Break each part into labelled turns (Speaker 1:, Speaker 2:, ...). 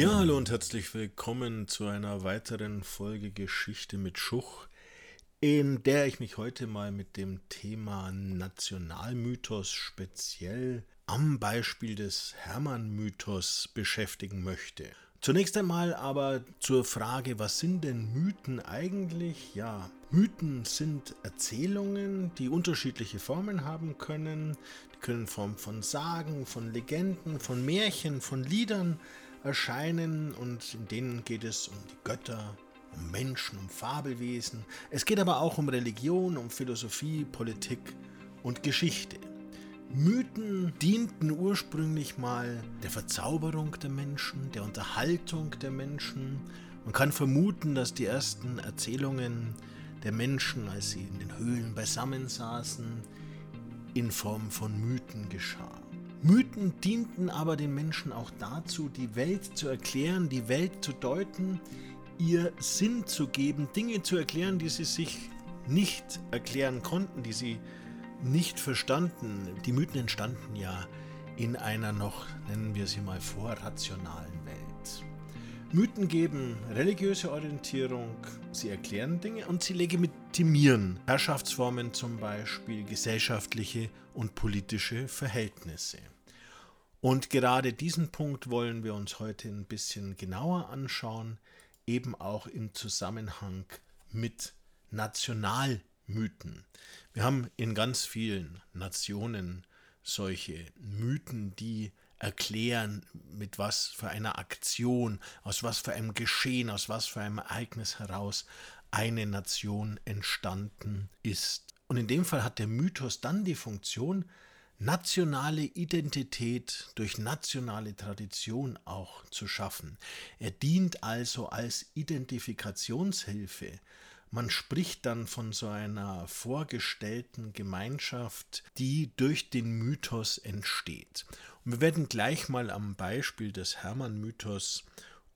Speaker 1: Ja, hallo und herzlich willkommen zu einer weiteren Folge Geschichte mit Schuch, in der ich mich heute mal mit dem Thema Nationalmythos speziell am Beispiel des Hermann-Mythos beschäftigen möchte. Zunächst einmal aber zur Frage, was sind denn Mythen eigentlich? Ja, Mythen sind Erzählungen, die unterschiedliche Formen haben können. Die können Form von Sagen, von Legenden, von Märchen, von Liedern erscheinen und in denen geht es um die Götter, um Menschen, um Fabelwesen. Es geht aber auch um Religion, um Philosophie, Politik und Geschichte. Mythen dienten ursprünglich mal der Verzauberung der Menschen, der Unterhaltung der Menschen. Man kann vermuten, dass die ersten Erzählungen der Menschen, als sie in den Höhlen beisammen saßen, in Form von Mythen geschah. Mythen dienten aber den Menschen auch dazu, die Welt zu erklären, die Welt zu deuten, ihr Sinn zu geben, Dinge zu erklären, die sie sich nicht erklären konnten, die sie nicht verstanden. Die Mythen entstanden ja in einer noch, nennen wir sie mal, vorrationalen Welt. Mythen geben religiöse Orientierung, sie erklären Dinge und sie legitimieren Herrschaftsformen zum Beispiel, gesellschaftliche und politische Verhältnisse. Und gerade diesen Punkt wollen wir uns heute ein bisschen genauer anschauen, eben auch im Zusammenhang mit National Mythen. Wir haben in ganz vielen Nationen solche Mythen, die erklären, mit was für einer Aktion, aus was für einem Geschehen, aus was für einem Ereignis heraus eine Nation entstanden ist. Und in dem Fall hat der Mythos dann die Funktion, nationale Identität durch nationale Tradition auch zu schaffen. Er dient also als Identifikationshilfe man spricht dann von so einer vorgestellten Gemeinschaft, die durch den Mythos entsteht. Und wir werden gleich mal am Beispiel des Hermann-Mythos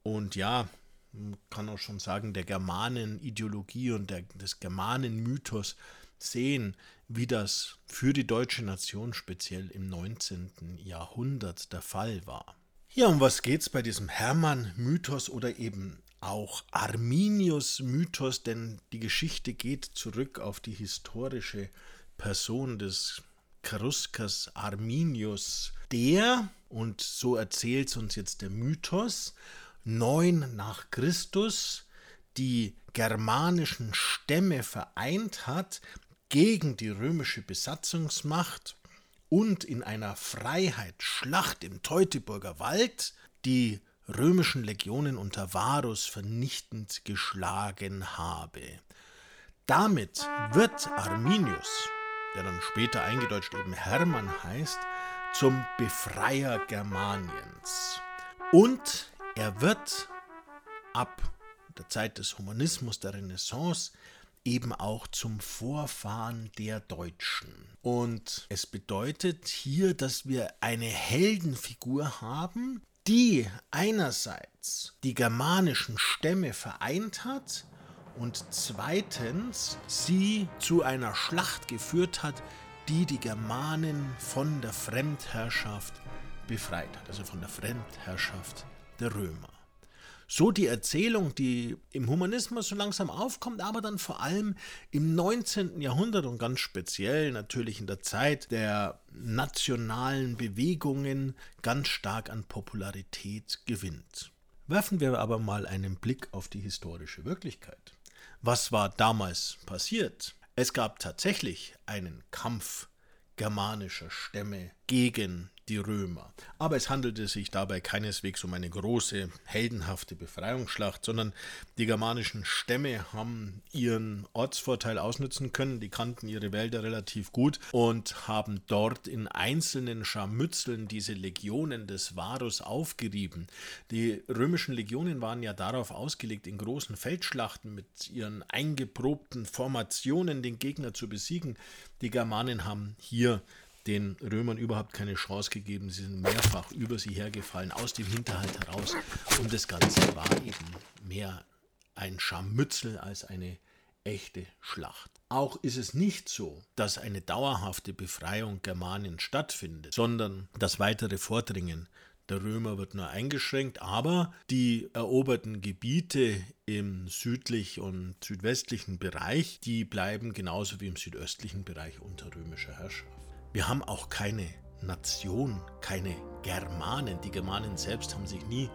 Speaker 1: und ja, man kann auch schon sagen, der Germanen-Ideologie und der, des Germanen-Mythos sehen, wie das für die deutsche Nation speziell im 19. Jahrhundert der Fall war. Ja, um was geht es bei diesem Hermann-Mythos oder eben auch Arminius-Mythos, denn die Geschichte geht zurück auf die historische Person des Cheruskers Arminius, der, und so erzählt es uns jetzt der Mythos, neun nach Christus die germanischen Stämme vereint hat gegen die römische Besatzungsmacht und in einer Freiheitsschlacht im Teutoburger Wald die römischen Legionen unter Varus vernichtend geschlagen habe. Damit wird Arminius, der dann später eingedeutscht eben Hermann heißt, zum Befreier Germaniens. Und er wird ab der Zeit des Humanismus, der Renaissance, eben auch zum Vorfahren der Deutschen. Und es bedeutet hier, dass wir eine Heldenfigur haben, die einerseits die germanischen Stämme vereint hat und zweitens sie zu einer Schlacht geführt hat, die die Germanen von der Fremdherrschaft befreit hat, also von der Fremdherrschaft der Römer. So die Erzählung, die im Humanismus so langsam aufkommt, aber dann vor allem im 19. Jahrhundert und ganz speziell natürlich in der Zeit der nationalen Bewegungen ganz stark an Popularität gewinnt. Werfen wir aber mal einen Blick auf die historische Wirklichkeit. Was war damals passiert? Es gab tatsächlich einen Kampf germanischer Stämme gegen die Römer. Aber es handelte sich dabei keineswegs um eine große, heldenhafte Befreiungsschlacht, sondern die germanischen Stämme haben ihren Ortsvorteil ausnutzen können, die kannten ihre Wälder relativ gut und haben dort in einzelnen Scharmützeln diese Legionen des Varus aufgerieben. Die römischen Legionen waren ja darauf ausgelegt, in großen Feldschlachten mit ihren eingeprobten Formationen den Gegner zu besiegen. Die Germanen haben hier den Römern überhaupt keine Chance gegeben. Sie sind mehrfach über sie hergefallen, aus dem Hinterhalt heraus. Und das Ganze war eben mehr ein Scharmützel als eine echte Schlacht. Auch ist es nicht so, dass eine dauerhafte Befreiung Germanien stattfindet, sondern das weitere Vordringen der Römer wird nur eingeschränkt, aber die eroberten Gebiete im südlich und südwestlichen Bereich, die bleiben genauso wie im südöstlichen Bereich unter römischer Herrschaft. Wir haben auch keine Nation, keine Germanen. Die Germanen selbst haben sich nie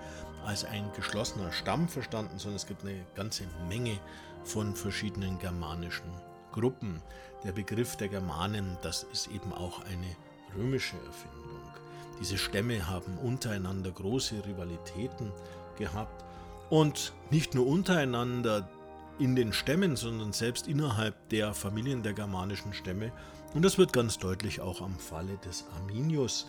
Speaker 1: als ein geschlossener Stamm verstanden, sondern es gibt eine ganze Menge von verschiedenen germanischen Gruppen. Der Begriff der Germanen, das ist eben auch eine römische Erfindung. Diese Stämme haben untereinander große Rivalitäten gehabt und nicht nur untereinander in den Stämmen, sondern selbst innerhalb der Familien der germanischen Stämme. Und das wird ganz deutlich auch am Falle des Arminius.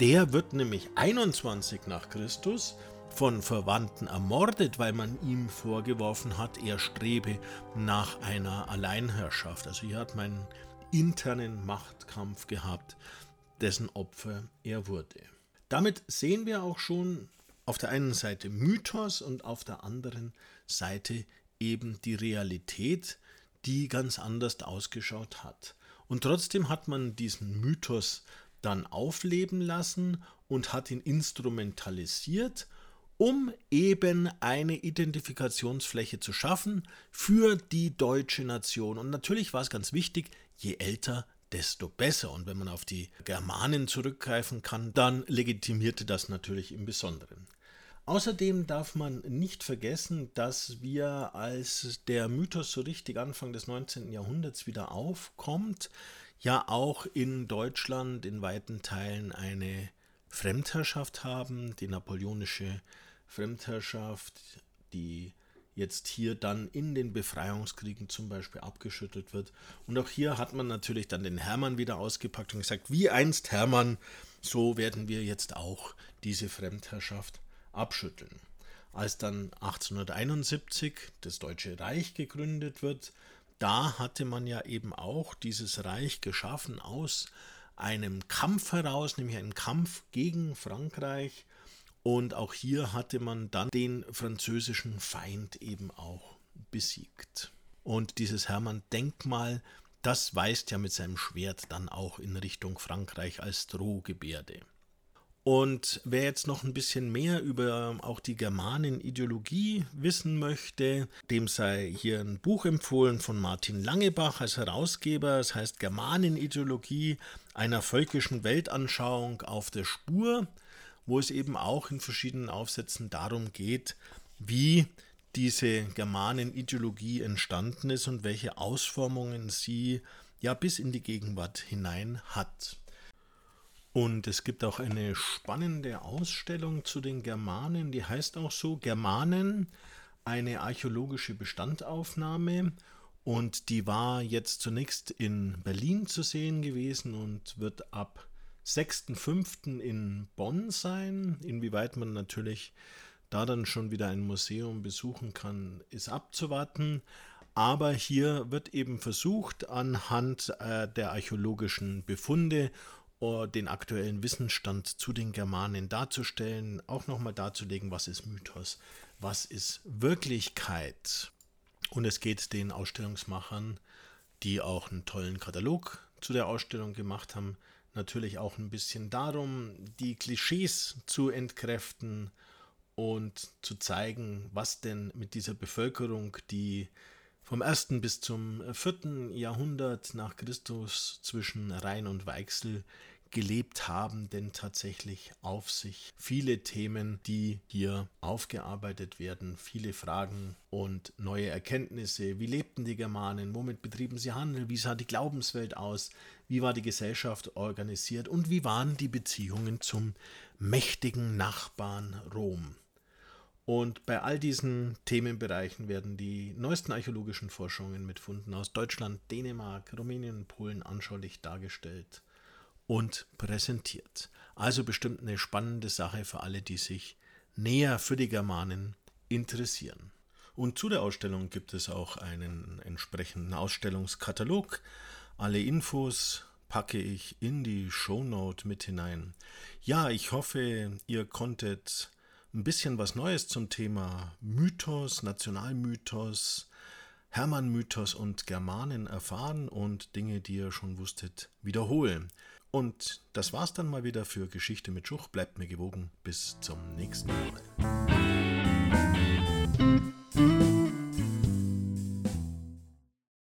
Speaker 1: Der wird nämlich 21 nach Christus von Verwandten ermordet, weil man ihm vorgeworfen hat, er strebe nach einer Alleinherrschaft. Also hier hat man einen internen Machtkampf gehabt dessen Opfer er wurde. Damit sehen wir auch schon auf der einen Seite Mythos und auf der anderen Seite eben die Realität, die ganz anders ausgeschaut hat. Und trotzdem hat man diesen Mythos dann aufleben lassen und hat ihn instrumentalisiert, um eben eine Identifikationsfläche zu schaffen für die deutsche Nation. Und natürlich war es ganz wichtig, je älter, desto besser. Und wenn man auf die Germanen zurückgreifen kann, dann legitimierte das natürlich im Besonderen. Außerdem darf man nicht vergessen, dass wir, als der Mythos so richtig Anfang des 19. Jahrhunderts wieder aufkommt, ja auch in Deutschland in weiten Teilen eine Fremdherrschaft haben, die napoleonische Fremdherrschaft, die jetzt hier dann in den Befreiungskriegen zum Beispiel abgeschüttelt wird. Und auch hier hat man natürlich dann den Hermann wieder ausgepackt und gesagt, wie einst Hermann, so werden wir jetzt auch diese Fremdherrschaft abschütteln. Als dann 1871 das Deutsche Reich gegründet wird, da hatte man ja eben auch dieses Reich geschaffen aus einem Kampf heraus, nämlich einem Kampf gegen Frankreich und auch hier hatte man dann den französischen Feind eben auch besiegt. Und dieses Hermann-Denkmal, das weist ja mit seinem Schwert dann auch in Richtung Frankreich als Drohgebärde. Und wer jetzt noch ein bisschen mehr über auch die Germanen-Ideologie wissen möchte, dem sei hier ein Buch empfohlen von Martin Langebach als Herausgeber. Es heißt Germanen-Ideologie einer völkischen Weltanschauung auf der Spur wo es eben auch in verschiedenen Aufsätzen darum geht, wie diese Germanen-Ideologie entstanden ist und welche Ausformungen sie ja bis in die Gegenwart hinein hat. Und es gibt auch eine spannende Ausstellung zu den Germanen, die heißt auch so Germanen, eine archäologische Bestandaufnahme. Und die war jetzt zunächst in Berlin zu sehen gewesen und wird ab 6.5. in Bonn sein. Inwieweit man natürlich da dann schon wieder ein Museum besuchen kann, ist abzuwarten. Aber hier wird eben versucht, anhand äh, der archäologischen Befunde den aktuellen Wissensstand zu den Germanen darzustellen, auch nochmal darzulegen, was ist Mythos, was ist Wirklichkeit. Und es geht den Ausstellungsmachern, die auch einen tollen Katalog zu der Ausstellung gemacht haben, natürlich auch ein bisschen darum, die Klischees zu entkräften und zu zeigen, was denn mit dieser Bevölkerung, die vom 1. bis zum 4. Jahrhundert nach Christus zwischen Rhein und Weichsel gelebt haben, denn tatsächlich auf sich. Viele Themen, die hier aufgearbeitet werden, viele Fragen und neue Erkenntnisse. Wie lebten die Germanen? Womit betrieben sie Handel? Wie sah die Glaubenswelt aus? Wie war die Gesellschaft organisiert? Und wie waren die Beziehungen zum mächtigen Nachbarn Rom? Und bei all diesen Themenbereichen werden die neuesten archäologischen Forschungen mit Funden aus Deutschland, Dänemark, Rumänien, Polen anschaulich dargestellt und präsentiert. Also bestimmt eine spannende Sache für alle, die sich näher für die Germanen interessieren. Und zu der Ausstellung gibt es auch einen entsprechenden Ausstellungskatalog. Alle Infos packe ich in die Shownote mit hinein. Ja, ich hoffe, ihr konntet ein bisschen was Neues zum Thema Mythos, Nationalmythos, Hermann-Mythos und Germanen erfahren und Dinge, die ihr schon wusstet, wiederholen. Und das war's dann mal wieder für Geschichte mit Schuch. Bleibt mir gewogen. Bis zum nächsten Mal.